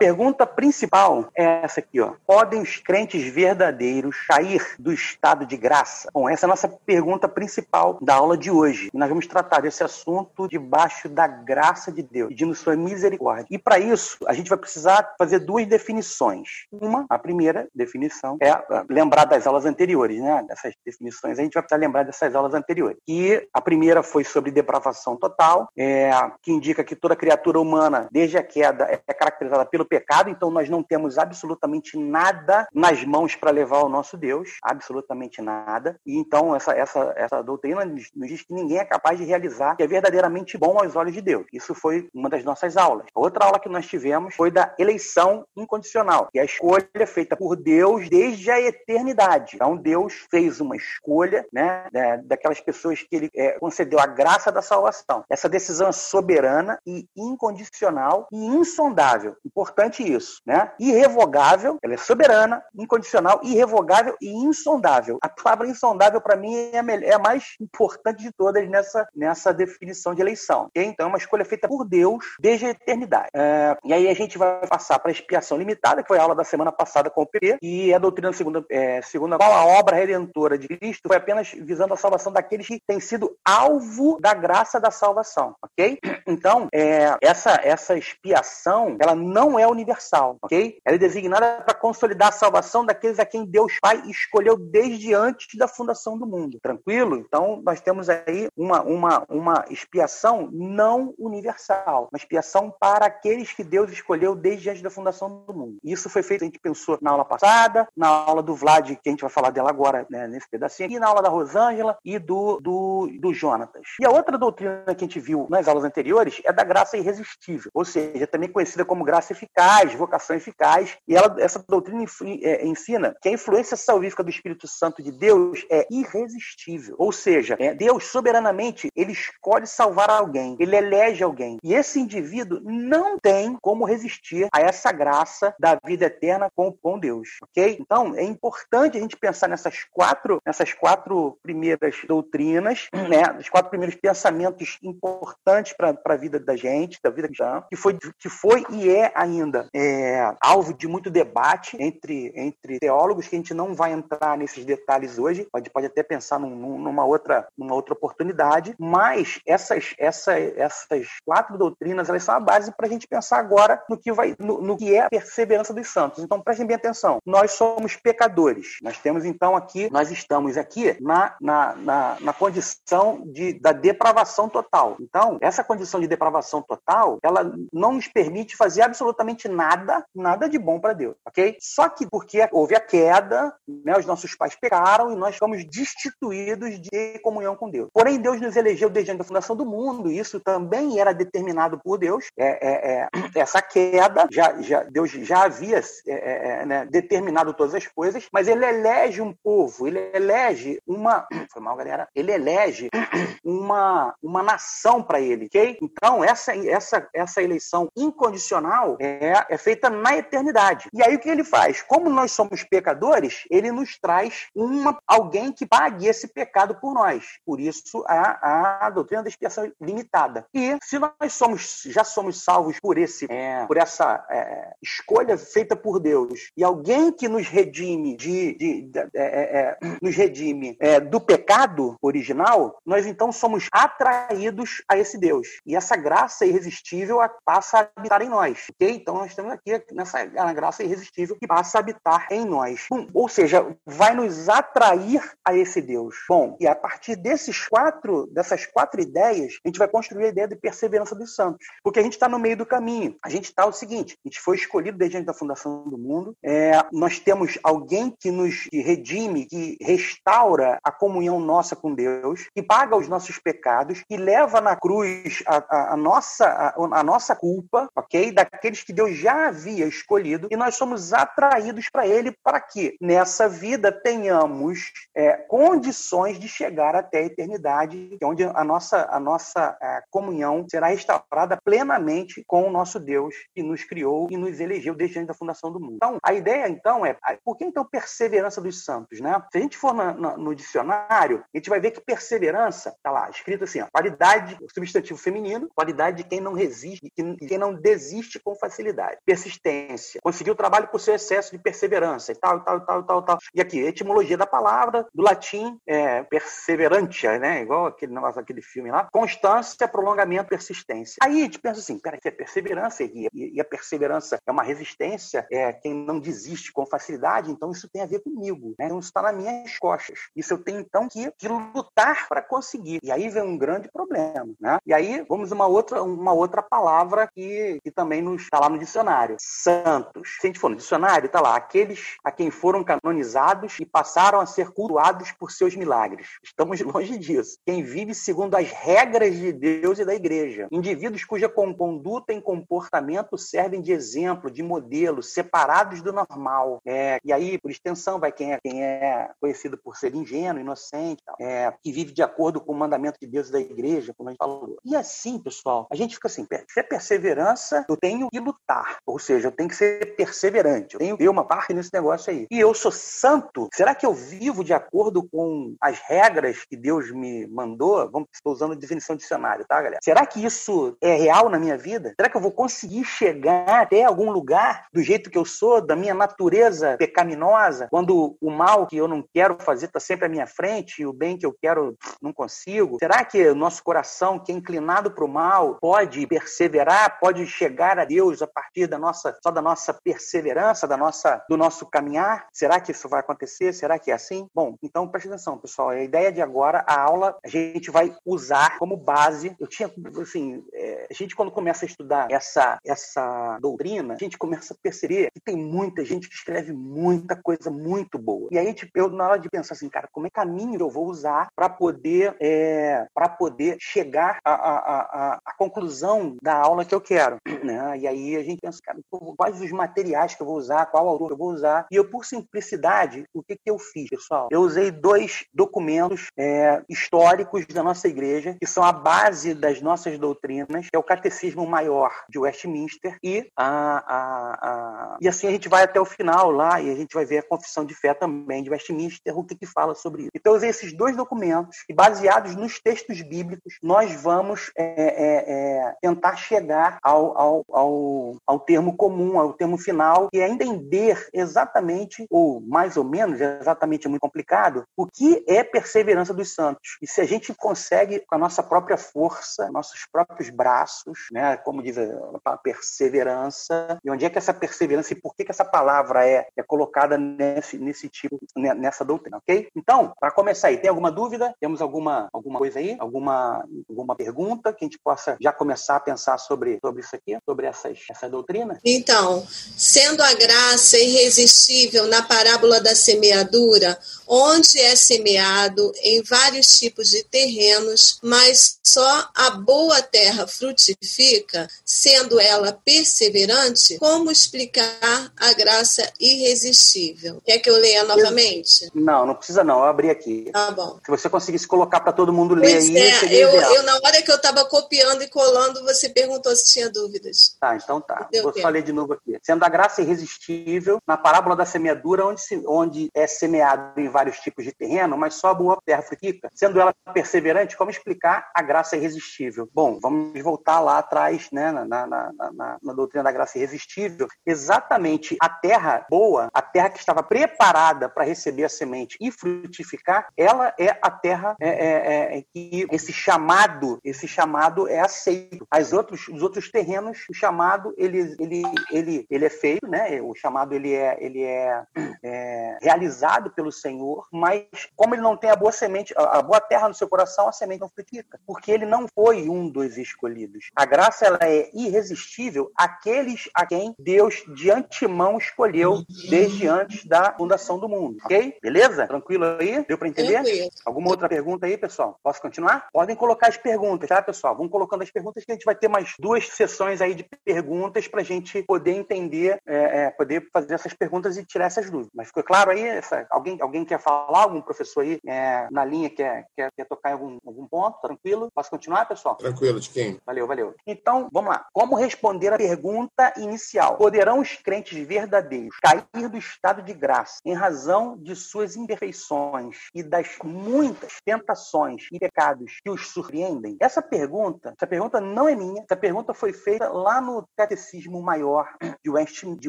pergunta principal é essa aqui, ó. Podem os crentes verdadeiros sair do estado de graça? Bom, essa é a nossa pergunta principal da aula de hoje. E nós vamos tratar desse assunto debaixo da graça de Deus, pedindo sua misericórdia. E para isso, a gente vai precisar fazer duas definições. Uma, a primeira definição é lembrar das aulas anteriores, né? Dessas definições, a gente vai precisar lembrar dessas aulas anteriores. E a primeira foi sobre depravação total, é, que indica que toda criatura humana, desde a queda, é caracterizada pelo pecado, então nós não temos absolutamente nada nas mãos para levar ao nosso Deus, absolutamente nada. E então essa, essa, essa doutrina nos diz que ninguém é capaz de realizar que é verdadeiramente bom aos olhos de Deus. Isso foi uma das nossas aulas. Outra aula que nós tivemos foi da eleição incondicional, que é a escolha feita por Deus desde a eternidade. Então Deus fez uma escolha, né, daquelas pessoas que ele é, concedeu a graça da salvação. Essa decisão é soberana e incondicional e insondável importante isso, né? Irrevogável, ela é soberana, incondicional, irrevogável e insondável. A palavra insondável, para mim, é a, é a, mais importante de todas nessa, nessa definição de eleição. Okay? Então, é uma escolha feita por Deus desde a eternidade. É, e aí a gente vai passar para a expiação limitada, que foi a aula da semana passada com o PP, e a doutrina segunda, é, segunda qual a obra redentora de Cristo foi apenas visando a salvação daqueles que têm sido alvo da graça da salvação, ok? Então, é, essa, essa expiação, ela não é universal, ok? Ela é designada para consolidar a salvação daqueles a quem Deus Pai escolheu desde antes da fundação do mundo. Tranquilo? Então, nós temos aí uma, uma, uma expiação não universal, uma expiação para aqueles que Deus escolheu desde antes da fundação do mundo. Isso foi feito, a gente pensou na aula passada, na aula do Vlad, que a gente vai falar dela agora, né, nesse pedacinho, e na aula da Rosângela e do, do, do Jonatas. E a outra doutrina que a gente viu nas aulas anteriores é da graça irresistível, ou seja, também conhecida como graça eficaz, vocação eficaz. E ela, essa doutrina é, ensina que a influência salvífica do Espírito Santo de Deus é irresistível. Ou seja, é, Deus soberanamente ele escolhe salvar alguém, ele elege alguém. E esse indivíduo não tem como resistir a essa graça da vida eterna com, com Deus. Ok? Então é importante a gente pensar nessas quatro, nessas quatro primeiras doutrinas, né? Os quatro primeiros pensamentos importantes para a vida da gente, da vida cristã, que foi, que foi e é a ainda é, alvo de muito debate entre, entre teólogos, que a gente não vai entrar nesses detalhes hoje, pode, pode até pensar num, numa, outra, numa outra oportunidade, mas essas, essa, essas quatro doutrinas elas são a base para a gente pensar agora no que, vai, no, no, que é a perseverança dos santos. Então prestem bem atenção, nós somos pecadores, nós temos então aqui, nós estamos aqui na, na, na, na condição de, da depravação total. Então, essa condição de depravação total, ela não nos permite fazer absolutamente absolutamente nada, nada de bom para Deus, ok? Só que porque houve a queda, né, os nossos pais pecaram e nós fomos destituídos de comunhão com Deus. Porém, Deus nos elegeu desde a fundação do mundo, e isso também era determinado por Deus. É, é, é, essa queda, já, já, Deus já havia é, é, é, né, determinado todas as coisas, mas ele elege um povo, ele elege uma. Foi mal, galera. Ele elege uma, uma nação para ele, ok? Então, essa, essa, essa eleição incondicional é, é feita na eternidade. E aí o que ele faz? Como nós somos pecadores, ele nos traz uma, alguém que pague esse pecado por nós. Por isso a, a doutrina da expiação limitada. E se nós somos, já somos salvos por esse, é, por essa é, escolha feita por Deus e alguém que nos redime de, de, de é, é, é nos redime do pecado original, nós então somos atraídos a esse Deus. E essa graça irresistível passa a habitar em nós. Okay? Então nós estamos aqui nessa graça irresistível que passa a habitar em nós. Ou seja, vai nos atrair a esse Deus. Bom, e a partir desses quatro, dessas quatro ideias, a gente vai construir a ideia de perseverança dos santos. Porque a gente está no meio do caminho. A gente está o seguinte: a gente foi escolhido desde antes da fundação do mundo. É, nós temos alguém que nos redime, que restaura a comunhão nossa com Deus, que paga os nossos pecados, que leva na cruz a, a, a nossa, a, a nossa culpa, ok? Daqueles que Deus já havia escolhido e nós somos atraídos para Ele para que nessa vida tenhamos é, condições de chegar até a eternidade, é onde a nossa, a nossa é, comunhão será restaurada plenamente com o nosso Deus que nos criou e nos elegeu desde antes da fundação do mundo. Então, a ideia então é, por que então perseverança dos santos, né? Se a gente for na, na, no dicionário, a gente vai ver que perseverança, tá lá, escrito assim, ó, qualidade, substantivo feminino, qualidade de quem não resiste, de quem não desiste com facilidade. Persistência, conseguiu o trabalho por seu excesso de perseverança e tal, e tal, e tal, e tal, tal. E aqui, etimologia da palavra, do latim, é, perseverantia, né? Igual aquele negócio, aquele filme lá. Constância, prolongamento, persistência. Aí a gente pensa assim, peraí, é perseverança e, e a perseverança é uma resistência, é quem não desiste com facilidade, então isso tem a ver comigo, né? Então isso está nas minhas costas. Isso eu tenho então que, que lutar para conseguir. E aí vem um grande problema, né? E aí vamos uma outra uma outra palavra que, que também nos está lá no dicionário, santos. Se a gente for no dicionário, está lá aqueles a quem foram canonizados e passaram a ser cultuados por seus milagres. Estamos longe disso. Quem vive segundo as regras de Deus e da igreja. Indivíduos cuja conduta e comportamento servem de exemplo, de modelo, separados do normal. É, e aí, por extensão, vai quem é, quem é conhecido por ser ingênuo, inocente, é, que vive de acordo com o mandamento de Deus e da igreja, como a gente falou. E assim, pessoal, a gente fica assim, se é perseverança, eu tenho que lutar. Ou seja, eu tenho que ser perseverante. Eu tenho que ter uma parte nesse negócio aí. E eu sou santo? Será que eu vivo de acordo com as regras que Deus me mandou? Vamos, estou usando definição dicionário, tá, galera? Será que isso é real na minha vida? Será que eu vou conseguir chegar até algum lugar do jeito que eu sou, da minha natureza pecaminosa, quando o mal que eu não quero fazer está sempre à minha frente e o bem que eu quero não consigo? Será que o nosso coração, que é inclinado para o mal, pode perseverar, pode chegar a Deus a partir da nossa só da nossa perseverança, da nossa do nosso caminhar? Será que isso vai acontecer? Será que é assim? Bom, então preste atenção, pessoal. A ideia de agora, a aula, a gente vai usar como base. Eu tinha, assim, é, a gente quando começa a estudar essa essa doutrina, a gente começa a perceber que tem muita gente que escreve muita coisa muito boa. E aí, tipo, eu na hora de pensar assim, cara, como é caminho eu vou usar para poder é, para poder chegar à, à, à conclusão da aula que eu quero, né? E aí a gente pensa, cara, quais os materiais que eu vou usar, qual autor que eu vou usar. E eu, por simplicidade, o que, que eu fiz, pessoal? Eu usei dois documentos é, históricos da nossa igreja, que são a base das nossas doutrinas, que é o Catecismo Maior de Westminster e a, a, a, e assim a gente vai até o final lá e a gente vai ver a Confissão de Fé também de Westminster, o que, que fala sobre isso. Então eu usei esses dois documentos e baseados nos textos bíblicos, nós vamos é, é, é, tentar chegar ao, ao, ao, ao termo comum, ao termo final, e é entender exatamente, ou mais ou menos, exatamente é muito complicado, o que é perseverança dos santos. E se a gente consegue, com a nossa própria força, nossos próprios braços, né, como diz a perseverança, e onde é que essa perseverança e por que, que essa palavra é, é colocada nesse, nesse tipo, nessa doutrina, ok? Então, para começar aí, tem alguma dúvida? Temos alguma, alguma coisa aí? Alguma, alguma pergunta que a gente possa já começar a pensar sobre, sobre isso aqui, sobre essas, essa doutrina? Então, sendo a graça irresistível na parábola da semeadura, onde é semeado em vários tipos de terrenos, mas só a boa terra frutifica, sendo ela perseverante, como explicar a graça irresistível? Quer que eu leia novamente? Não, não precisa não, eu abri aqui. Tá bom. Se você conseguisse colocar para todo mundo ler pois aí, é, eu, eu, na hora que eu estava copiando e colando, você perguntou se tinha dúvidas. Tá, então tá. Vou tempo. só ler de novo aqui. Sendo a graça irresistível, na parábola da semeadura, onde, se, onde é semeado em vários tipos de terreno, mas só a boa terra frutifica, sendo ela perseverante, como explicar a graça irresistível? Bom, vamos voltar lá atrás, né, na, na, na, na, na doutrina da graça irresistível. Exatamente a terra boa, a terra que estava preparada para receber a semente e frutificar, ela é a terra é, é, é, que esse chamado, esse chamado é aceito. As outros, os outros terrenos, o chamado ele, ele, ele, ele é feito, né? O chamado ele é, ele é, é realizado pelo Senhor, mas como ele não tem a boa semente, a boa terra no seu coração, a semente não frutifica, porque ele não foi um dos escolhidos. A graça ela é irresistível àqueles a quem Deus de antemão escolheu desde antes da fundação do mundo. Ok? Beleza? Tranquilo aí? Deu para entender? Tranquilo. Alguma outra pergunta aí, pessoal? Posso continuar? Podem colocar as perguntas, tá, pessoal? Vamos colocando as perguntas que a gente vai ter mais duas sessões aí de perguntas para a gente poder entender, é, é, poder fazer essas perguntas e tirar essas dúvidas. Mas ficou claro aí? Essa, alguém, alguém quer falar? Algum professor aí é, na linha quer, quer, quer tocar em algum, algum ponto? Tranquilo? Posso continuar, pessoal? Tranquilo, de quem? Valeu, valeu. Então, vamos lá. Como responder a pergunta inicial? Poderão os crentes verdadeiros cair do estado de graça em razão de suas imperfeições e das muitas tentações e pecados que os surpreendem? Essa pergunta, essa pergunta não é minha, essa pergunta foi feita lá no Catecismo Maior de, West, de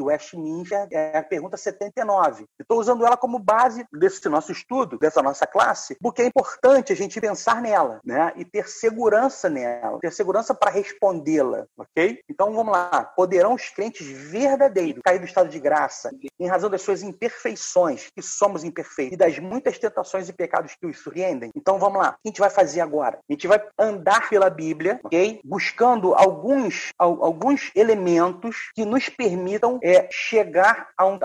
Westminster, é a pergunta 79. Estou usando ela como base desse nosso estudo, dessa nossa classe, porque é importante a gente pensar nela, né? E ter segurança nela, ter segurança para respondê-la, ok? Então vamos lá. Poderão os crentes verdadeiros cair do estado de graça em razão das suas imperfeições, que somos imperfeitos, e das muitas tentações e pecados que os surpreendem? Então vamos lá. O que a gente vai fazer agora? A gente vai andar pela Bíblia, ok? Buscando alguns, alguns elementos que nos permitam é, chegar a, um,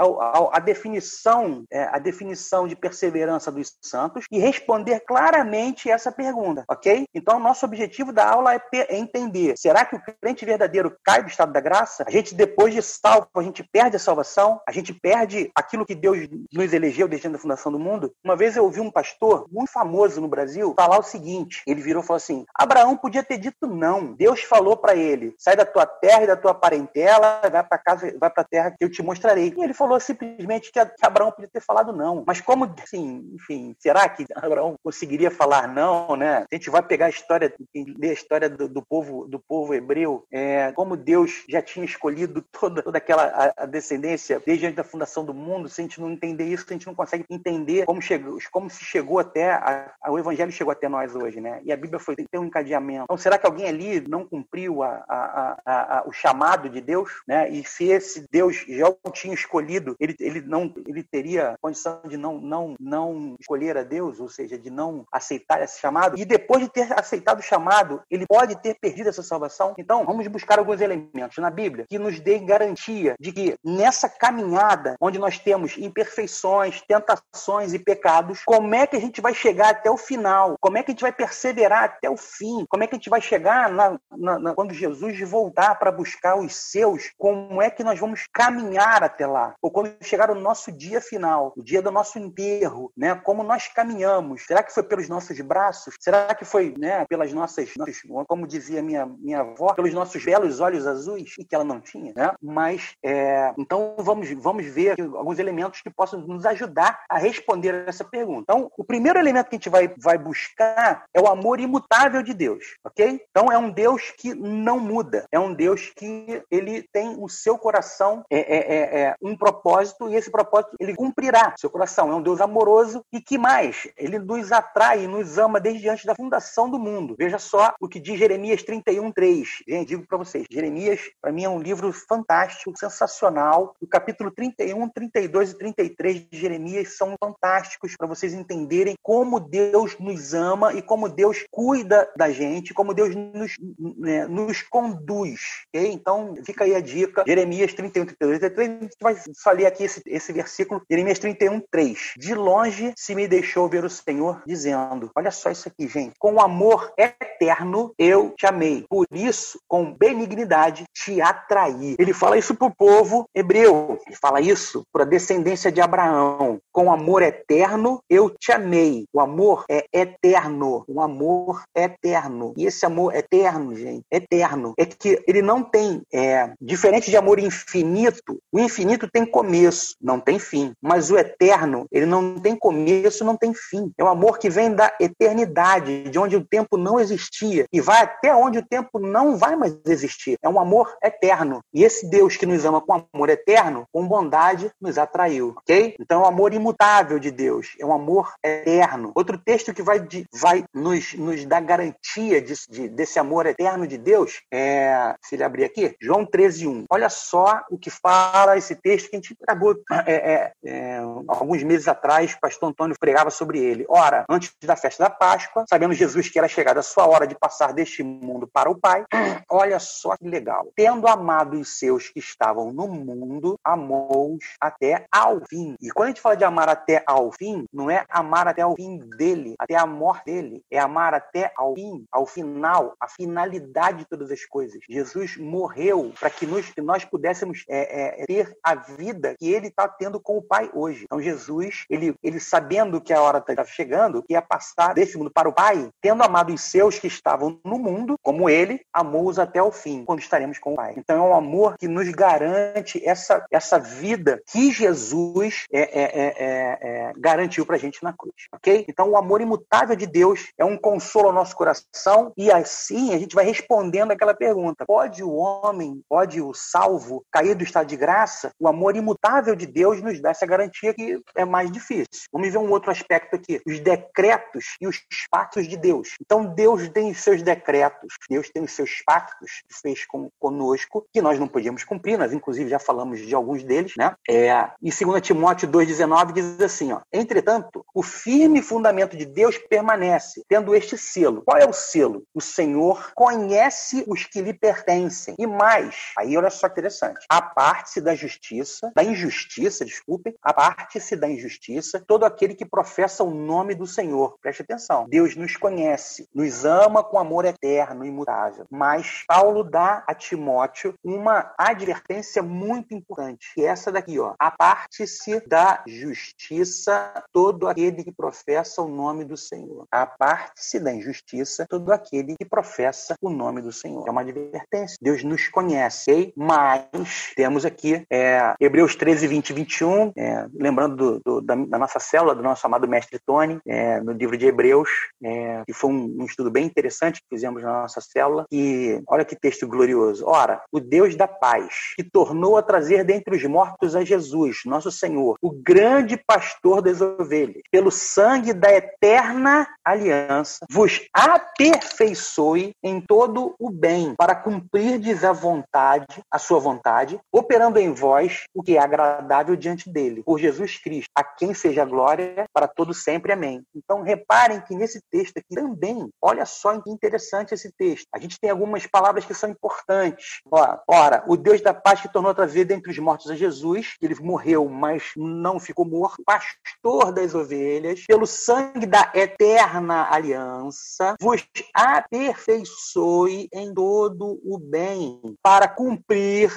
definição, é, a definição de perseverança dos santos e responder claramente essa pergunta, ok? Então, nosso objetivo da aula é, é entender: será que o crente verdadeiro cai do estado da graça? A gente, depois de salvo, a gente perde a salvação? A gente perde aquilo que Deus nos elegeu desde a fundação do mundo? Uma vez eu ouvi um pastor muito famoso no Brasil falar o seguinte: ele virou e falou assim: Abraão podia ter dito não. Deus falou para ele: sai da tua terra e da tua parentela, vai para casa, vai para a terra que eu te mostrarei. E ele falou simplesmente que Abraão podia ter falado não. Mas como, assim, enfim, será que Abraão conseguiria falar não, né? A gente vai pegar a história, ler a história do, do povo, do povo hebreu, é, como Deus já tinha escolhido toda, toda aquela a, a descendência desde antes da fundação do mundo. Se a gente não entender isso, a gente não consegue entender como chegou, como se chegou até a, a, o Evangelho chegou até nós hoje, né? E a Bíblia foi tem um encadeamento. Então, será que alguém ali não cumpriu a, a, o chamado de Deus, né? E se esse Deus já o tinha escolhido, ele, ele não ele teria condição de não não não escolher a Deus, ou seja, de não aceitar esse chamado. E depois de ter aceitado o chamado, ele pode ter perdido essa salvação. Então, vamos buscar alguns elementos na Bíblia que nos dê garantia de que nessa caminhada onde nós temos imperfeições, tentações e pecados, como é que a gente vai chegar até o final? Como é que a gente vai perseverar até o fim? Como é que a gente vai chegar na, na, na, quando Jesus voltar para buscar os seus? Como é que nós vamos caminhar até lá? Ou quando chegar o nosso dia final, o dia do nosso enterro, né? Como nós caminhamos? Será que foi pelos nossos braços? Será que foi, né, pelas nossas, nossas como dizia minha minha avó, pelos nossos belos olhos azuis e que ela não tinha, né? Mas é, então vamos vamos ver alguns elementos que possam nos ajudar a responder essa pergunta. Então, o primeiro elemento que a gente vai vai buscar é o amor imutável de Deus, ok? Então é um Deus que não muda, é um Deus que ele tem o seu coração é, é, é, é um propósito e esse propósito ele cumprirá. Seu coração é um Deus amoroso e que mais? Ele nos atrai nos ama desde antes da fundação do mundo. Veja só o que diz Jeremias 31, 3. Gente, digo para vocês, Jeremias para mim é um livro fantástico, sensacional. O capítulo 31, 32 e 33 de Jeremias são fantásticos para vocês entenderem como Deus nos ama e como Deus cuida da gente, como Deus nos, né, nos conduz. Okay? Então, fica aí a dica. Jeremias 31, 32 e 33. A gente vai só ler aqui esse, esse versículo. Jeremias 31, 3. De longe se me deixou ver o Senhor dizendo: Olha só isso aqui, gente. Com amor eterno eu te amei. Por isso, com benignidade te atraí. Ele fala isso para o povo hebreu. Ele fala isso para a descendência de Abraão. Com amor eterno eu te amei. O amor é eterno. O amor eterno. E esse amor eterno, gente, eterno, é que ele não tem, é, diferente de amor infinito, o infinito tem começo, não tem fim. Mas o eterno, ele não tem começo, não tem fim. É um amor que vem da eternidade, de onde o tempo não existia, e vai até onde o tempo não vai mais existir. É um amor eterno. E esse Deus que nos ama com amor eterno, com bondade, nos atraiu, ok? Então é um amor imutável de Deus, é um amor eterno. Outro texto que vai, vai nos, nos dar garantia de, de, desse amor eterno de Deus é, se ele abrir aqui, João 13, 1. Olha só o que fala esse texto que a gente acabou é, é, é, alguns meses atrás, o pastor Antônio pregava sobre ele. Ora, antes da festa da Páscoa, sabendo Jesus que era chegada a sua hora de passar deste mundo para o Pai. Olha só que legal. Tendo amado os seus que estavam no mundo, amou-os até ao fim. E quando a gente fala de amar até ao fim, não é amar até ao fim dele, até a morte dele, é amar até ao fim, ao final, a finalidade de todas as coisas. Jesus morreu para que, nós pudéssemos é, é, ter a vida que ele está tendo com o Pai hoje. Então Jesus, ele, ele sabendo que a hora está chegando, ia passar desse mundo para o Pai, tendo amado os seus que estavam no mundo, como ele, amou-os até o fim, quando estaremos com o Pai. Então é um amor que nos garante essa, essa vida que Jesus é, é, é, é garantiu para a gente na cruz, ok? Então o amor imutável de Deus é um consolo ao nosso coração e assim a gente vai respondendo aquela pergunta: pode o homem, pode o salvo cair do estado de graça? O amor imutável de Deus nos dá essa garantia que é mais difícil. Vamos ver um outro aspecto aqui: os decretos e os pactos de Deus. Então Deus tem os seus decretos, Deus tem os seus pactos que fez com, conosco que nós não podíamos cumprir. Nós inclusive já falamos de alguns deles, né? É, e 2 Timóteo 2:19 diz assim, ó: Entretanto, o firme fundamento de Deus permanece, tendo este selo. Qual é o selo? O Senhor conhece os que lhe pertencem. E mais, aí olha só que interessante. A parte-se da justiça, da injustiça, desculpem, a parte-se da injustiça, todo aquele que professa o nome do Senhor. Preste atenção. Deus nos conhece, nos ama com amor eterno, imutável. Mas Paulo dá a Timóteo uma advertência muito importante, que é essa daqui, ó. A parte-se da justiça, todo aquele que professa o nome do Senhor. A parte-se da injustiça, todo aquele que professa o nome do Senhor. É uma advertência. Deus nos conhece, okay? mas temos aqui é, Hebreus 13, 20 e 21, é, lembrando do, do, da, da, nossa célula, do nosso amado mestre Tony, é, no livro de Hebreus, é, que foi um, um, estudo bem interessante que fizemos na nossa célula. E olha que texto glorioso. Ora, o Deus da paz, que tornou a trazer dentre os mortos a Jesus, nosso Senhor, o grande pastor das ovelhas, pelo sangue da eterna aliança, vos aperfeiçoe em todo o bem, para cumprirdes a vontade, a sua vontade, operando em vós o que é agradável diante dele, por Jesus Cristo, a quem seja glória para todo sempre. Amém. Então reparem que nesse texto aqui também, olha só que interessante esse texto. A gente tem algumas palavras que são importantes. Ora, o Deus da paz que tornou outra vida entre os mortos a Jesus, ele morreu, mas não ficou morto, pastor das ovelhas, pelo sangue da eterna aliança, vos aperfeiçoe em todo o bem, para cumprir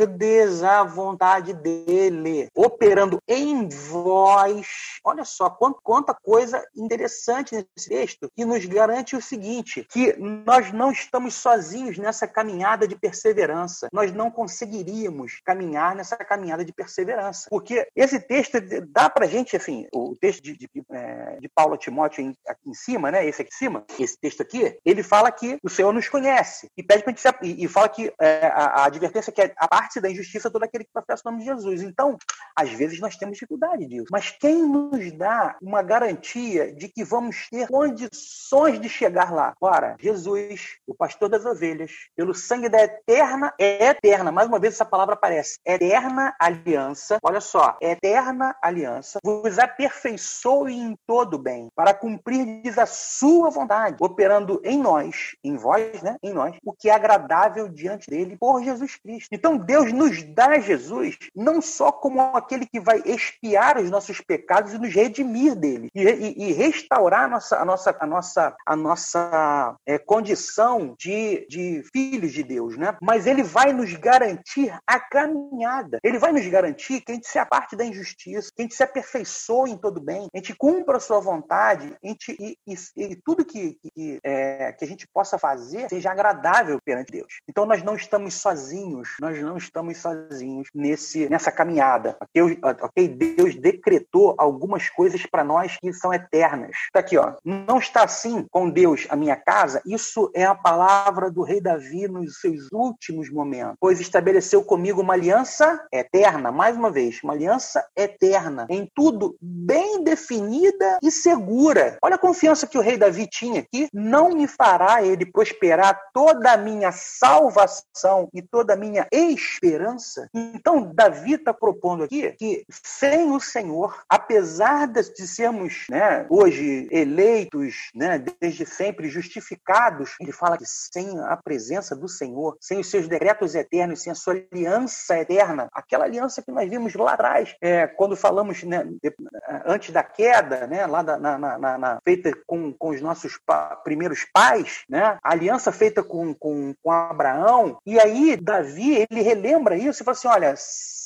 a vontade dele, operando em vós. Olha só quanta coisa interessante nesse texto que nos garante o seguinte: que nós não estamos sozinhos nessa caminhada de perseverança. Nós não conseguiríamos caminhar nessa caminhada de perseverança, porque esse texto dá para gente, assim, o texto de, de, é, de Paulo a Timóteo aqui em cima, né? Esse aqui em cima, esse texto aqui, ele fala que o Senhor nos conhece e pede para gente e, e fala que é, a, a, advertência que é a parte da injustiça todo aquele que professa o nome de Jesus. Então, às vezes nós temos dificuldade disso, mas quem nos dá uma garantia de que vamos ter condições de chegar lá? Ora, Jesus, o pastor das ovelhas, pelo sangue da eterna, é eterna. Mais uma vez essa palavra aparece. Eterna aliança. Olha só, eterna aliança vos aperfeiçoe em todo bem para cumprir a sua vontade, operando em nós, em vós, né, em nós, o que é agradável diante dele por Jesus Cristo. Então Deus nos dá Jesus não só como aquele que vai expiar os nossos pecados e nos redimir dele e, e, e restaurar a nossa, a nossa, a nossa, a nossa é, condição de, de filhos de Deus, né? Mas ele vai nos garantir a caminhada. Ele vai nos garantir que a gente se aparte da injustiça, que a gente se aperfeiçoe em todo bem, a gente cumpra a sua vontade, a gente, e, e, e tudo que, que, é, que a gente possa fazer seja agradável perante Deus. Então nós não estamos sozinhos, nós não estamos sozinhos nesse, nessa caminhada. Okay? ok? Deus decretou algumas coisas para nós que são eternas. Está aqui, ó. Não está assim com Deus a minha casa. Isso é a palavra do rei Davi nos seus últimos momentos, pois estabeleceu comigo uma aliança eterna, mais uma vez, uma aliança eterna, em tudo bem definida e segura. Olha a confiança que o rei Davi tinha aqui. Não me fará ele prosperar toda a minha salvação e toda a minha esperança? Então, Davi está propondo aqui que sem o Senhor, apesar de sermos né, hoje eleitos, né, desde sempre justificados, ele fala que sem a presença do Senhor, sem os seus decretos eternos, sem a sua aliança eterna, aquela aliança que nós vimos lá atrás, é, quando falamos né, de, antes da queda, né, lá da, na, na, na, feita com, com os nossos pa, primeiros pais, né, a aliança feita com, com, com Abraão, e aí Davi ele relembra isso e fala assim: olha,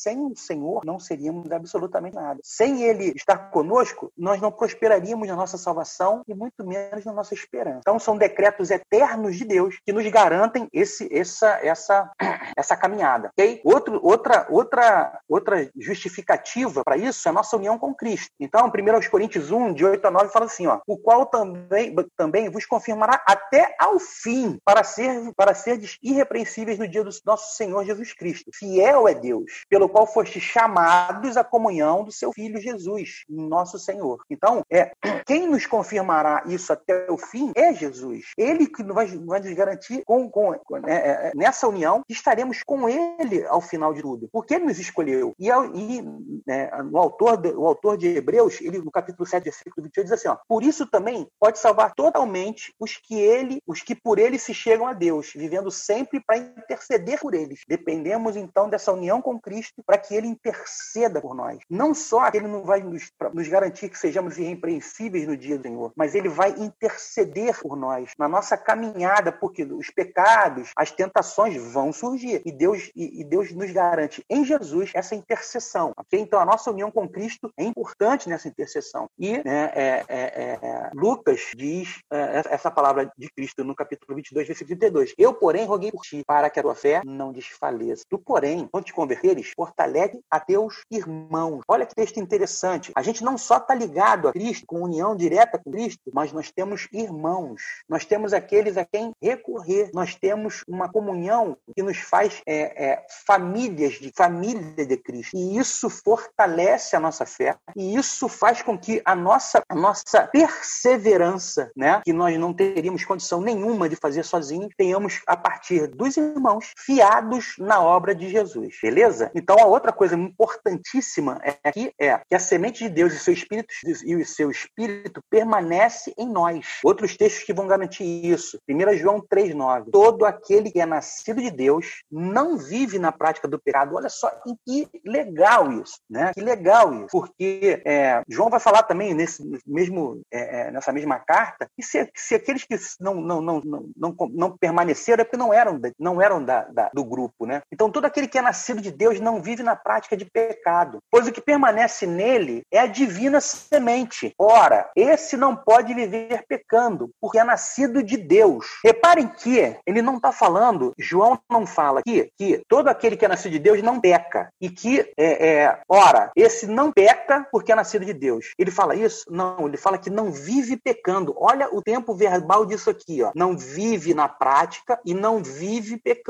sem o Senhor não seríamos absolutamente nada. Sem Ele estar conosco, nós não prosperaríamos na nossa salvação e muito menos na nossa esperança. Então são decretos eternos de Deus que nos garantem esse, essa, essa, essa caminhada. Okay? Outro, outra, outra, outra justificativa para isso é a nossa união com Cristo. Então, 1 Coríntios 1, de 8 a 9, fala assim: ó, o qual também, também vos confirmará até ao fim, para ser, para ser irrepreensíveis no dia do nosso Senhor Jesus Cristo. Fiel é Deus, pelo qual foste chamados à comunhão do seu Filho Jesus, nosso Senhor. Então, é quem nos confirmará isso até o fim é Jesus. Ele que vai, vai nos garantir com, com é, é, nessa união que estaremos com Ele ao final de tudo, porque Ele nos escolheu. E, e né, o, autor de, o autor de Hebreus, ele no capítulo 7, versículo 28, diz assim: ó, por isso também pode salvar totalmente os que ele, os que por ele se chegam a Deus, vivendo sempre para interceder por eles. Dependemos então dessa união com Cristo para que ele interceda por nós. Não só ele não vai nos, nos garantir que sejamos irrepreensíveis no dia do Senhor, mas ele vai interceder por nós na nossa caminhada, porque os pecados, as tentações vão surgir e Deus e, e Deus nos garante em Jesus essa intercessão. Okay? Então a nossa união com Cristo é importante nessa intercessão. E né, é, é, é, Lucas diz é, essa palavra de Cristo no capítulo 22, versículo 32. Eu, porém, roguei por ti para que a tua fé não desfaleça. Tu, porém, quando te converteres, fortalece a teus irmãos. Olha que texto interessante. A gente não só está ligado a Cristo, com união direta com Cristo, mas nós temos irmãos. Nós temos aqueles a quem recorrer. Nós temos uma comunhão que nos faz é, é, famílias de família de Cristo. E isso fortalece a nossa fé. E isso faz com que a nossa, a nossa perseverança, né, que nós não teríamos condição nenhuma de fazer sozinhos, tenhamos a partir dos irmãos fiados na obra de Jesus. Beleza? Então, a outra coisa importantíssima é aqui é que a semente de Deus e seu espírito e o seu espírito permanece em nós. Outros textos que vão garantir isso. 1 João 3:9. Todo aquele que é nascido de Deus não vive na prática do pecado. Olha só que legal isso, né? Que legal isso, porque é, João vai falar também nesse mesmo é, é nessa mesma carta que se, se aqueles que não não, não, não, não, não permaneceram é porque não eram não eram da, da, do grupo, né? Então todo aquele que é nascido de Deus não vive na prática de pecado, pois o que permanece nele é a divina semente. Ora, esse não pode viver pecando, porque é nascido de Deus. Reparem que ele não está falando, João não fala aqui, que todo aquele que é nascido de Deus não peca. E que, é, é, ora, esse não peca porque é nascido de Deus. Ele fala isso? Não, ele fala que não vive pecando. Olha o tempo verbal disso aqui, ó. Não vive na prática e não vive pecando.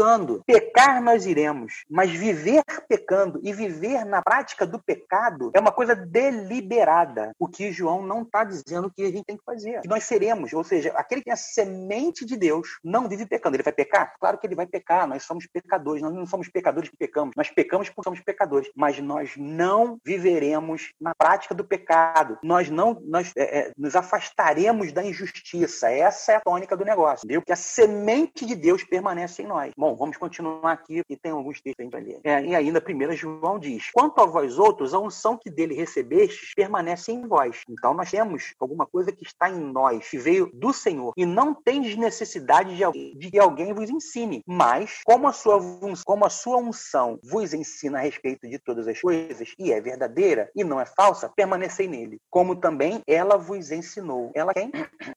Pecar nós iremos, mas viver pecando e viver na prática do pecado é uma coisa deliberada. O que João não está dizendo que a gente tem que fazer. Que nós seremos, ou seja, aquele que é semente de Deus não vive pecando. Ele vai pecar? Claro que ele vai pecar. Nós somos pecadores. Nós não somos pecadores que pecamos. Nós pecamos porque somos pecadores. Mas nós não viveremos na prática do pecado. Nós não nós é, é, nos afastaremos da injustiça. Essa é a tônica do negócio. Entendeu? Que a semente de Deus permanece em nós. Bom, vamos continuar aqui e tem alguns textos ali. É, e ainda, primeiro João diz: Quanto a vós outros, a unção que dele recebestes permanece em vós. Então nós temos alguma coisa que está em nós, que veio do Senhor. E não tendes necessidade de, de que alguém vos ensine. Mas, como a, sua, como a sua unção vos ensina a respeito de todas as coisas, e é verdadeira e não é falsa, permanecei nele. Como também ela vos ensinou. Ela quem?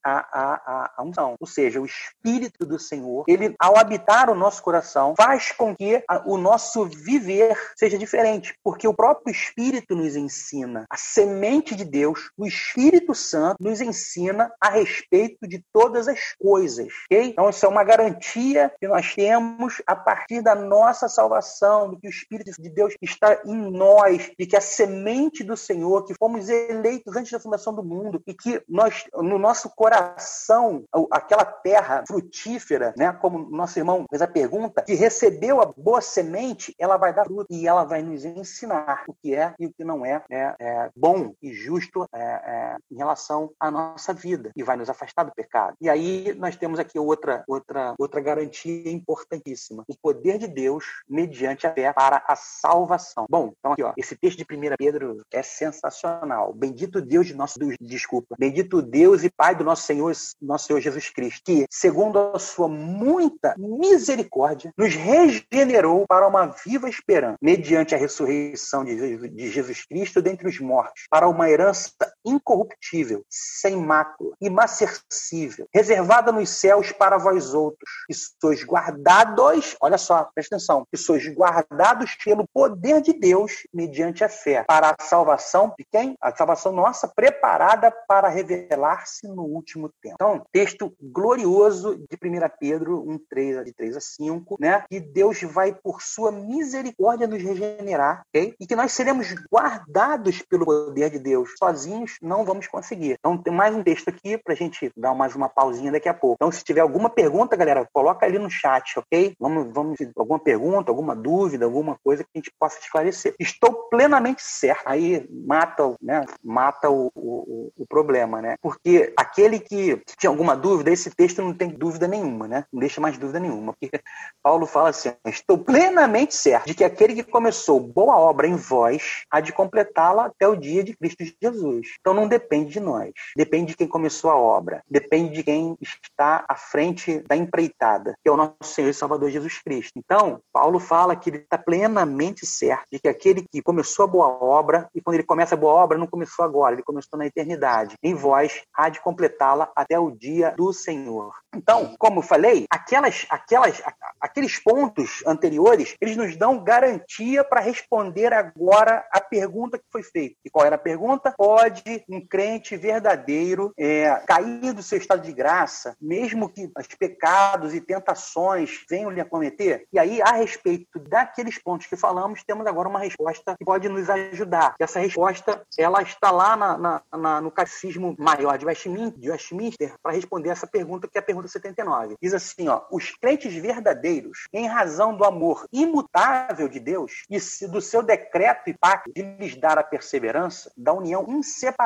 A, a, a, unção. Ou seja, o Espírito do Senhor, ele, ao habitar o nosso coração, faz com que o nosso viver seja diferente, porque o próprio Espírito nos ensina. A semente de Deus, o Espírito Santo, nos ensina a respeito de todas as coisas. Okay? Então, isso é uma garantia que nós temos a partir da nossa salvação, de que o Espírito de Deus está em nós, de que a semente do Senhor, que fomos eleitos antes da fundação do mundo, e que nós, no nosso coração, aquela terra frutífera, né, como nosso irmão fez a pergunta, que recebeu a boa semente, ela vai dar fruto e ela vai nos ensinar o que é e o que não é, é, é bom e justo é, é, em relação à nossa vida e vai nos afastar do pecado. E aí nós temos aqui outra, outra, outra garantia importantíssima. O poder de Deus mediante a fé para a salvação. Bom, então aqui, ó, esse texto de 1 Pedro é sensacional. Bendito Deus de nosso desculpa. Bendito Deus e Pai do nosso Senhor, nosso Senhor Jesus Cristo, que, segundo a sua muita misericórdia, nos regenerou para uma viva esperança, mediante a ressurreição de Jesus Cristo dentre os mortos, para uma herança incorruptível, sem mácula, imacercível, reservada nos céus para vós outros, que sois guardados, olha só, presta atenção, que sois guardados pelo poder de Deus mediante a fé, para a salvação de quem? A salvação nossa preparada para revelar-se no último tempo. Então, texto glorioso de 1 Pedro 1, 3, de 3 a 5, né? Que Deus vai, por sua misericórdia, nos regenerar, ok? E que nós seremos guardados pelo poder de Deus. Sozinhos não vamos conseguir. Então, tem mais um texto aqui para a gente dar mais uma pausinha daqui a pouco. Então, se tiver alguma pergunta, galera, coloca ali no chat, ok? Vamos, vamos, alguma pergunta, alguma dúvida, alguma coisa que a gente possa esclarecer. Estou plenamente certo. Aí mata, né? Mata o, o, o problema, né? Porque aquele que tinha alguma dúvida, esse texto não tem dúvida nenhuma, né? Não deixa mais dúvida nenhuma. Porque Paulo fala assim: estou plenamente certo de que aquele que começou boa obra em vós há de completá-la até o dia de Cristo Jesus. Então não depende de nós, depende de quem começou a obra, depende de quem está à frente da empreitada, que é o nosso Senhor e Salvador Jesus Cristo. Então, Paulo fala que ele está plenamente certo de que aquele que começou a boa obra, e quando ele começa a boa obra, não começou agora, ele começou na eternidade. Em vós há de completá-la até o dia do Senhor. Então, como eu falei, aquelas, aquelas, aqueles pontos anteriores, eles nos dão garantia para responder agora a pergunta que foi feita. E qual era a pergunta? Pode um crente verdadeiro é, cair do seu estado de graça, mesmo que os pecados e tentações venham lhe acometer? E aí, a respeito daqueles pontos que falamos, temos agora uma resposta que pode nos ajudar. Essa resposta, ela está lá na, na, na, no Catecismo Maior de Westminster, de Westminster para responder essa pergunta, que é a pergunta 79. Diz assim, ó, os crentes verdadeiros, em razão do amor imutável de Deus e do seu decreto e pacto de lhes dar a perseverança, da união inseparável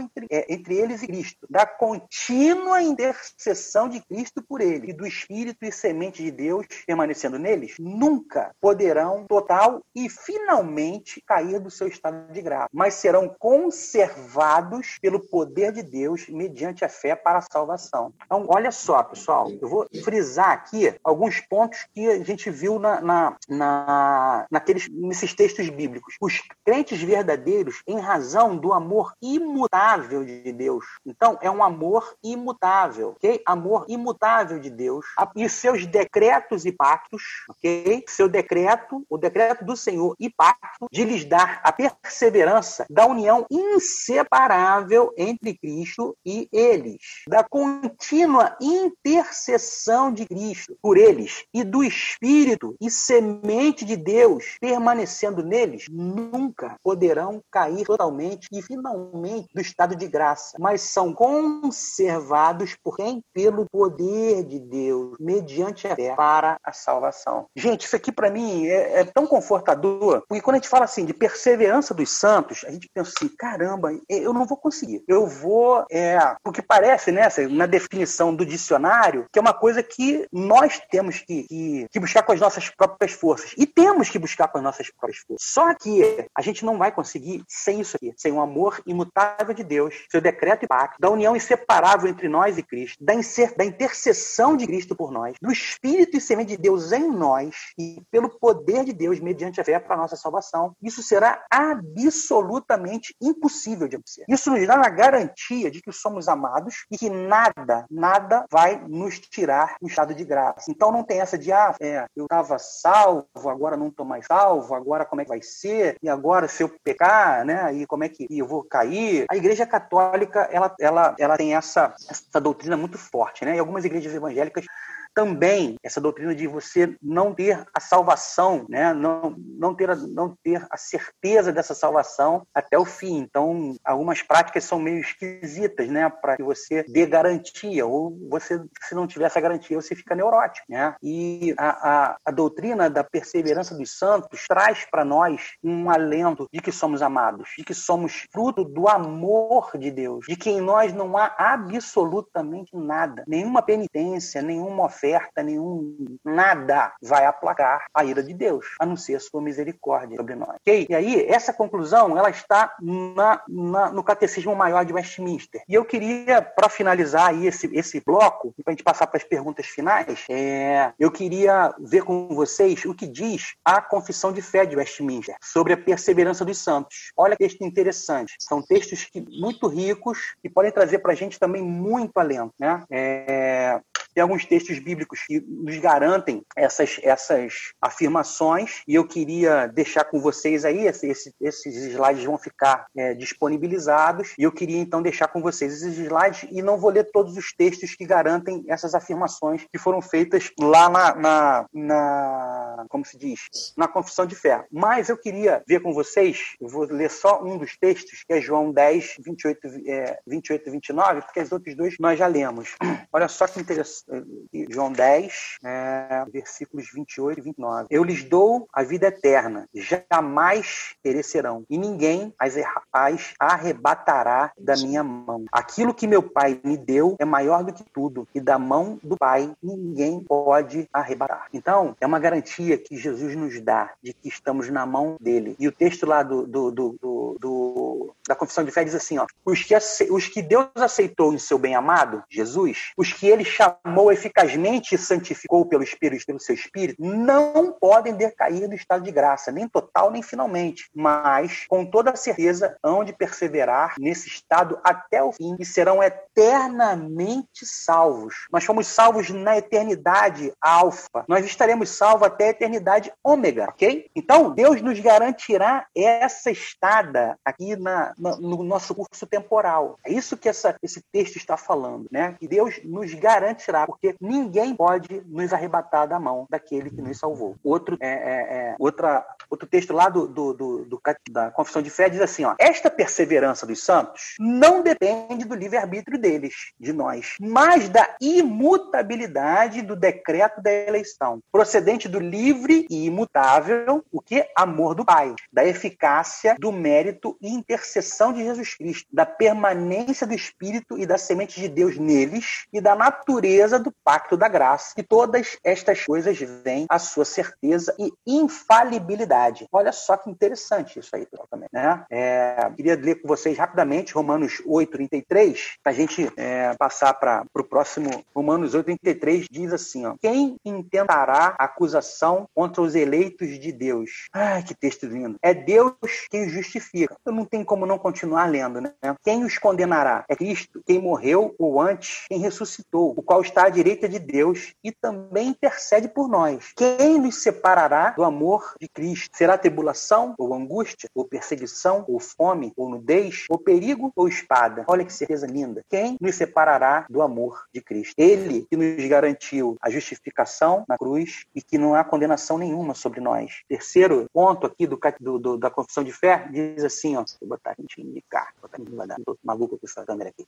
entre, é, entre eles e Cristo, da contínua intercessão de Cristo por eles e do Espírito e semente de Deus permanecendo neles, nunca poderão total e finalmente cair do seu estado de graça, mas serão conservados pelo poder de Deus mediante a fé para a salvação. Então, olha só, pessoal, eu vou frisar aqui alguns pontos que a gente viu na, na, na, naqueles, nesses textos bíblicos. Os crentes verdadeiros, em razão do amor imutável de Deus. Então, é um amor imutável, ok? Amor imutável de Deus. E seus decretos e pactos, ok? Seu decreto, o decreto do Senhor e pacto de lhes dar a perseverança da união inseparável entre Cristo e eles, da contínua intercessão de Cristo por eles e do Espírito e semente de Deus permanecendo neles, nunca poderão cair totalmente e finalmente do estado de graça, mas são conservados por quem? Pelo poder de Deus, mediante a fé para a salvação. Gente, isso aqui para mim é, é, tão confortador, porque quando a gente fala assim de perseverança dos santos, a gente pensa assim, caramba, eu não vou conseguir. Eu vou, é, porque parece, né, na definição do dicionário, que é uma coisa que nós temos que, que, que buscar com as nossas próprias forças. E temos que buscar com as nossas próprias forças. Só que a gente não vai conseguir sem isso aqui, sem o amor imutável de Deus, seu decreto e pacto, da união inseparável entre nós e Cristo, da, da intercessão de Cristo por nós, do Espírito e semente de Deus em nós e pelo poder de Deus mediante a fé para a nossa salvação. Isso será absolutamente impossível de acontecer. Isso nos dá uma garantia de que somos amados e que nada, nada vai nos tirar o estado de graça. Então não tem essa de, ah, é, eu estava salvo, agora não estou mais salvo, agora como é que vai ser? E agora se eu pecar, né? E como é que eu vou cair? A Igreja Católica, ela, ela, ela tem essa, essa doutrina muito forte, né? E algumas igrejas evangélicas também essa doutrina de você não ter a salvação, né? não, não, ter a, não ter a certeza dessa salvação até o fim. Então, algumas práticas são meio esquisitas, né? Para que você dê garantia, ou você, se não tiver essa garantia, você fica neurótico. Né? E a, a, a doutrina da perseverança dos santos traz para nós um alento de que somos amados, de que somos fruto do amor de Deus, de que em nós não há absolutamente nada, nenhuma penitência, nenhuma oferta, nenhum nada vai aplacar a ira de Deus, a não ser a sua misericórdia sobre nós. Okay? E aí, essa conclusão, ela está na, na, no Catecismo Maior de Westminster. E eu queria, para finalizar aí esse, esse bloco, para a gente passar para as perguntas finais, é, eu queria ver com vocês o que diz a Confissão de Fé de Westminster sobre a perseverança dos santos. Olha que texto interessante. São textos que, muito ricos e podem trazer para a gente também muito alento. Né? É, tem alguns textos bíblicos que nos garantem essas, essas afirmações e eu queria deixar com vocês aí, esse, esses slides vão ficar é, disponibilizados e eu queria então deixar com vocês esses slides e não vou ler todos os textos que garantem essas afirmações que foram feitas lá na, na, na como se diz, na confissão de fé. Mas eu queria ver com vocês, eu vou ler só um dos textos, que é João 10, 28, é, 28 e 29, porque os outros dois nós já lemos. Olha só que interessante. João 10, é, versículos 28 e 29. Eu lhes dou a vida eterna, jamais perecerão, e ninguém as, as arrebatará da minha mão. Aquilo que meu Pai me deu é maior do que tudo, e da mão do Pai ninguém pode arrebatar. Então, é uma garantia que Jesus nos dá de que estamos na mão dele. E o texto lá do, do, do, do da Confissão de Fé diz assim: ó, os, que, os que Deus aceitou em seu bem-amado, Jesus, os que ele chamou eficazmente e santificou pelo Espírito, pelo seu Espírito, não podem decair do estado de graça, nem total, nem finalmente, mas com toda certeza hão de perseverar nesse estado até o fim e serão eternamente salvos. Nós fomos salvos na eternidade alfa, nós estaremos salvos até a eternidade ômega, ok? Então, Deus nos garantirá essa estada aqui na, no nosso curso temporal. É isso que essa, esse texto está falando, né? Que Deus nos garantirá, porque ninguém pode nos arrebatar da mão daquele que nos salvou. Outro, é, é, é, outra, outro texto lá do, do, do, do, da Confissão de Fé diz assim: ó, esta perseverança dos santos não depende do livre-arbítrio deles, de nós, mas da imutabilidade do decreto da eleição, procedente do livre e imutável, o que? Amor do Pai, da eficácia, do mérito e intercessão de Jesus Cristo, da permanência do Espírito e da semente de Deus neles e da natureza do pacto da graça. E todas estas coisas vêm à sua certeza e infalibilidade. Olha só que interessante isso aí também, né? É, queria ler com vocês rapidamente Romanos 8:33, para a gente é, passar para o próximo. Romanos 8:33 diz assim, ó: Quem intentará acusação contra os eleitos de Deus? Ai, que texto lindo! É Deus quem os justifica. Eu não tenho como não continuar lendo, né? Quem os condenará? É Cristo, quem morreu ou antes, quem ressuscitou, o qual está à direita de Deus e também intercede por nós. Quem nos separará do amor de Cristo? Será tribulação ou angústia, ou perseguição, ou fome, ou nudez, ou perigo ou espada? Olha que certeza linda. Quem nos separará do amor de Cristo? Ele que nos garantiu a justificação na cruz e que não há condenação nenhuma sobre nós. Terceiro ponto aqui do, do, do da confissão de fé diz assim, ó, vou botar aqui indicar. Tô maluco com essa câmera aqui.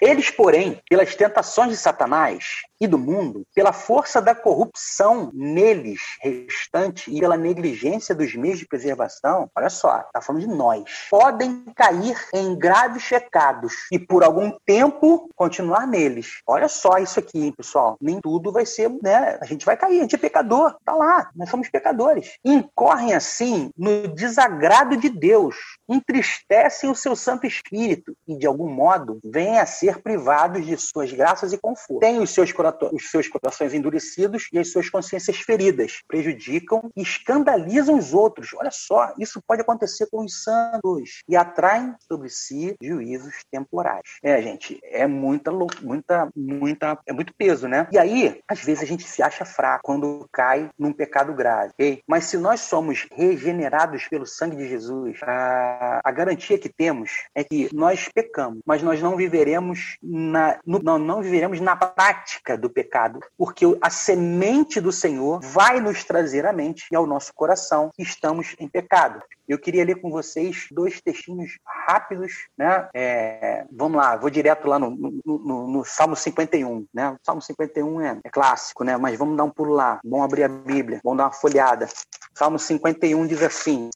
Eles, porém, pelas tentações de Satanás e do mundo, pela força da corrupção neles restante e pela negligência dos meios de preservação, olha só, tá falando de nós, podem cair em graves pecados e por algum tempo continuar neles. Olha só isso aqui, hein, pessoal. Nem tudo vai ser, né? A gente vai cair, a gente é pecador, tá lá, nós somos pecadores. Incorrem assim no desagrado de Deus, entristecem o seu Santo Espírito e, de algum modo, vêm a ser privados de suas graças e conforto. Têm os seus, os seus corações endurecidos e as suas consciências feridas, prejudicam e escandalizam os outros. Olha só, isso pode acontecer com os santos e atraem sobre si juízos temporais. É, gente, é muita, muita, muita, é muito peso, né? E aí, às vezes a gente se acha fraco quando cai num pecado grave, ok? Mas se nós somos regenerados pelo sangue de Jesus, a, a garantia que temos é que nós pecamos, mas nós não viveremos na, no, não, não viveremos na prática do pecado, porque a semente do Senhor vai nos trazer à mente e ao nosso coração que estamos em pecado. Eu queria ler com vocês dois textinhos rápidos, né? É, vamos lá, vou direto lá no, no, no, no, Salmo 51, né? O Salmo 51 é, é clássico, né? Mas vamos dar um pulo lá, vamos abrir a Bíblia, vamos dar uma folhada. Salmo 51 diz assim: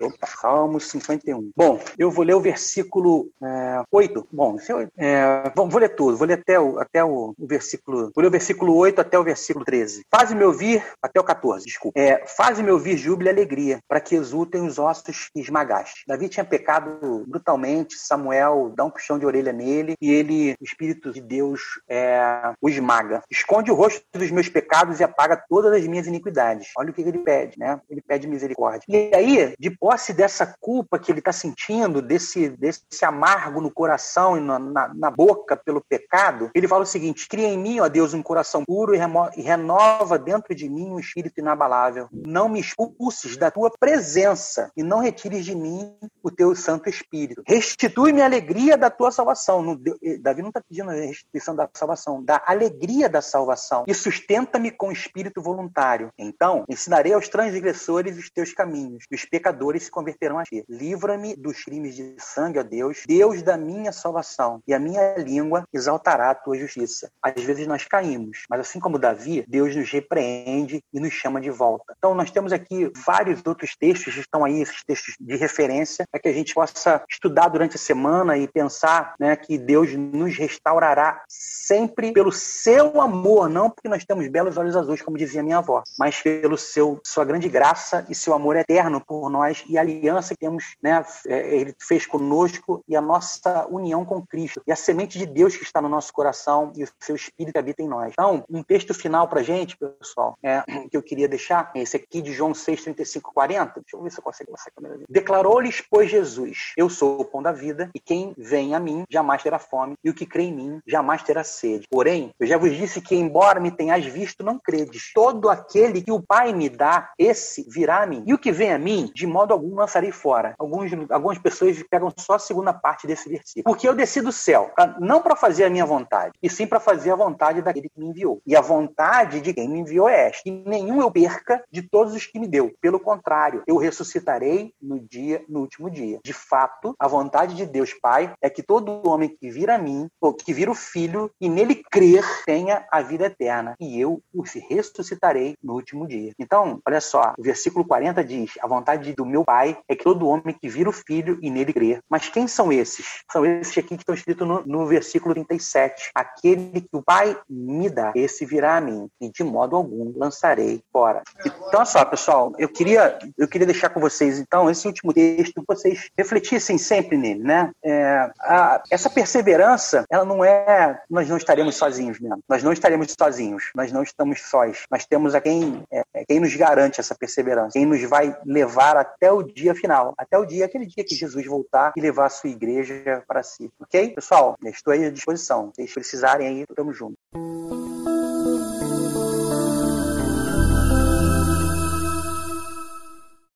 Opa, Salmos 51. Bom, eu vou ler o versículo é, 8. Bom, é, bom, vou ler tudo, vou ler até, o, até o, o, versículo. Vou ler o versículo 8 até o versículo 13. Faze-me ouvir, até o 14, desculpa. É, Faze-me ouvir júbilo e alegria, para que exultem os ossos que esmagaste. Davi tinha pecado brutalmente, Samuel dá um puxão de orelha nele e ele, o Espírito de Deus, é, o esmaga. Esconde o rosto dos meus pecados e apaga todas as minhas iniquidades. Olha o que ele pede, né? Ele pede misericórdia. E aí, depois posse dessa culpa que ele está sentindo, desse, desse amargo no coração e na, na, na, boca pelo pecado, ele fala o seguinte: cria em mim, ó Deus, um coração puro e, e renova dentro de mim um espírito inabalável. Não me expulses da tua presença e não retires de mim o teu Santo Espírito. Restitui-me a alegria da tua salvação. No, eh, Davi não está pedindo a restituição da salvação, da alegria da salvação. E sustenta-me com espírito voluntário. Então, ensinarei aos transgressores os teus caminhos, os pecadores pecadores se converterão a ti. Livra-me dos crimes de sangue, ó Deus, Deus da minha salvação, e a minha língua exaltará a tua justiça. Às vezes nós caímos, mas assim como Davi, Deus nos repreende e nos chama de volta. Então nós temos aqui vários outros textos que estão aí, esses textos de referência, para que a gente possa estudar durante a semana e pensar né, que Deus nos restaurará sempre pelo seu amor, não porque nós temos belos olhos azuis, como dizia minha avó, mas pelo seu sua grande graça e seu amor eterno por nós e a aliança que temos, né, é, ele fez conosco e a nossa união com Cristo e a semente de Deus que está no nosso coração e o seu Espírito que habita em nós. Então, um texto final para gente, pessoal, é, que eu queria deixar, é esse aqui de João 6, 35, 40. Deixa eu ver se eu consigo essa câmera. Declarou-lhes, pois, Jesus: Eu sou o pão da vida, e quem vem a mim jamais terá fome, e o que crê em mim jamais terá sede. Porém, eu já vos disse que, embora me tenhas visto, não credes. Todo aquele que o Pai me dá, esse virá a mim. E o que vem a mim, de modo algum lançarei fora. Alguns, algumas pessoas pegam só a segunda parte desse versículo. Porque eu desci do céu, não para fazer a minha vontade, e sim para fazer a vontade daquele que me enviou. E a vontade de quem me enviou é esta: que nenhum eu perca de todos os que me deu. Pelo contrário, eu ressuscitarei no dia, no último dia. De fato, a vontade de Deus Pai é que todo homem que vira a mim, ou que vira o Filho, e nele crer, tenha a vida eterna. E eu o ressuscitarei no último dia. Então, olha só, o versículo 40 diz: a vontade do meu Pai é que todo homem que vira o Filho e nele crer. Mas quem são esses? São esses aqui que estão escritos no, no versículo 37. Aquele que o Pai me dá, esse virá a mim, e de modo algum lançarei fora. Então, só, pessoal, eu queria, eu queria deixar com vocês, então, esse último texto, vocês refletissem sempre nele, né? É, a, essa perseverança, ela não é, nós não estaremos sozinhos mesmo. Nós não estaremos sozinhos. Nós não estamos sós. Nós temos a quem, é, quem nos garante essa perseverança, quem nos vai levar até o o dia final, até o dia, aquele dia que Jesus voltar e levar a sua igreja para si. Ok? Pessoal, estou aí à disposição. Se vocês precisarem aí, estamos juntos.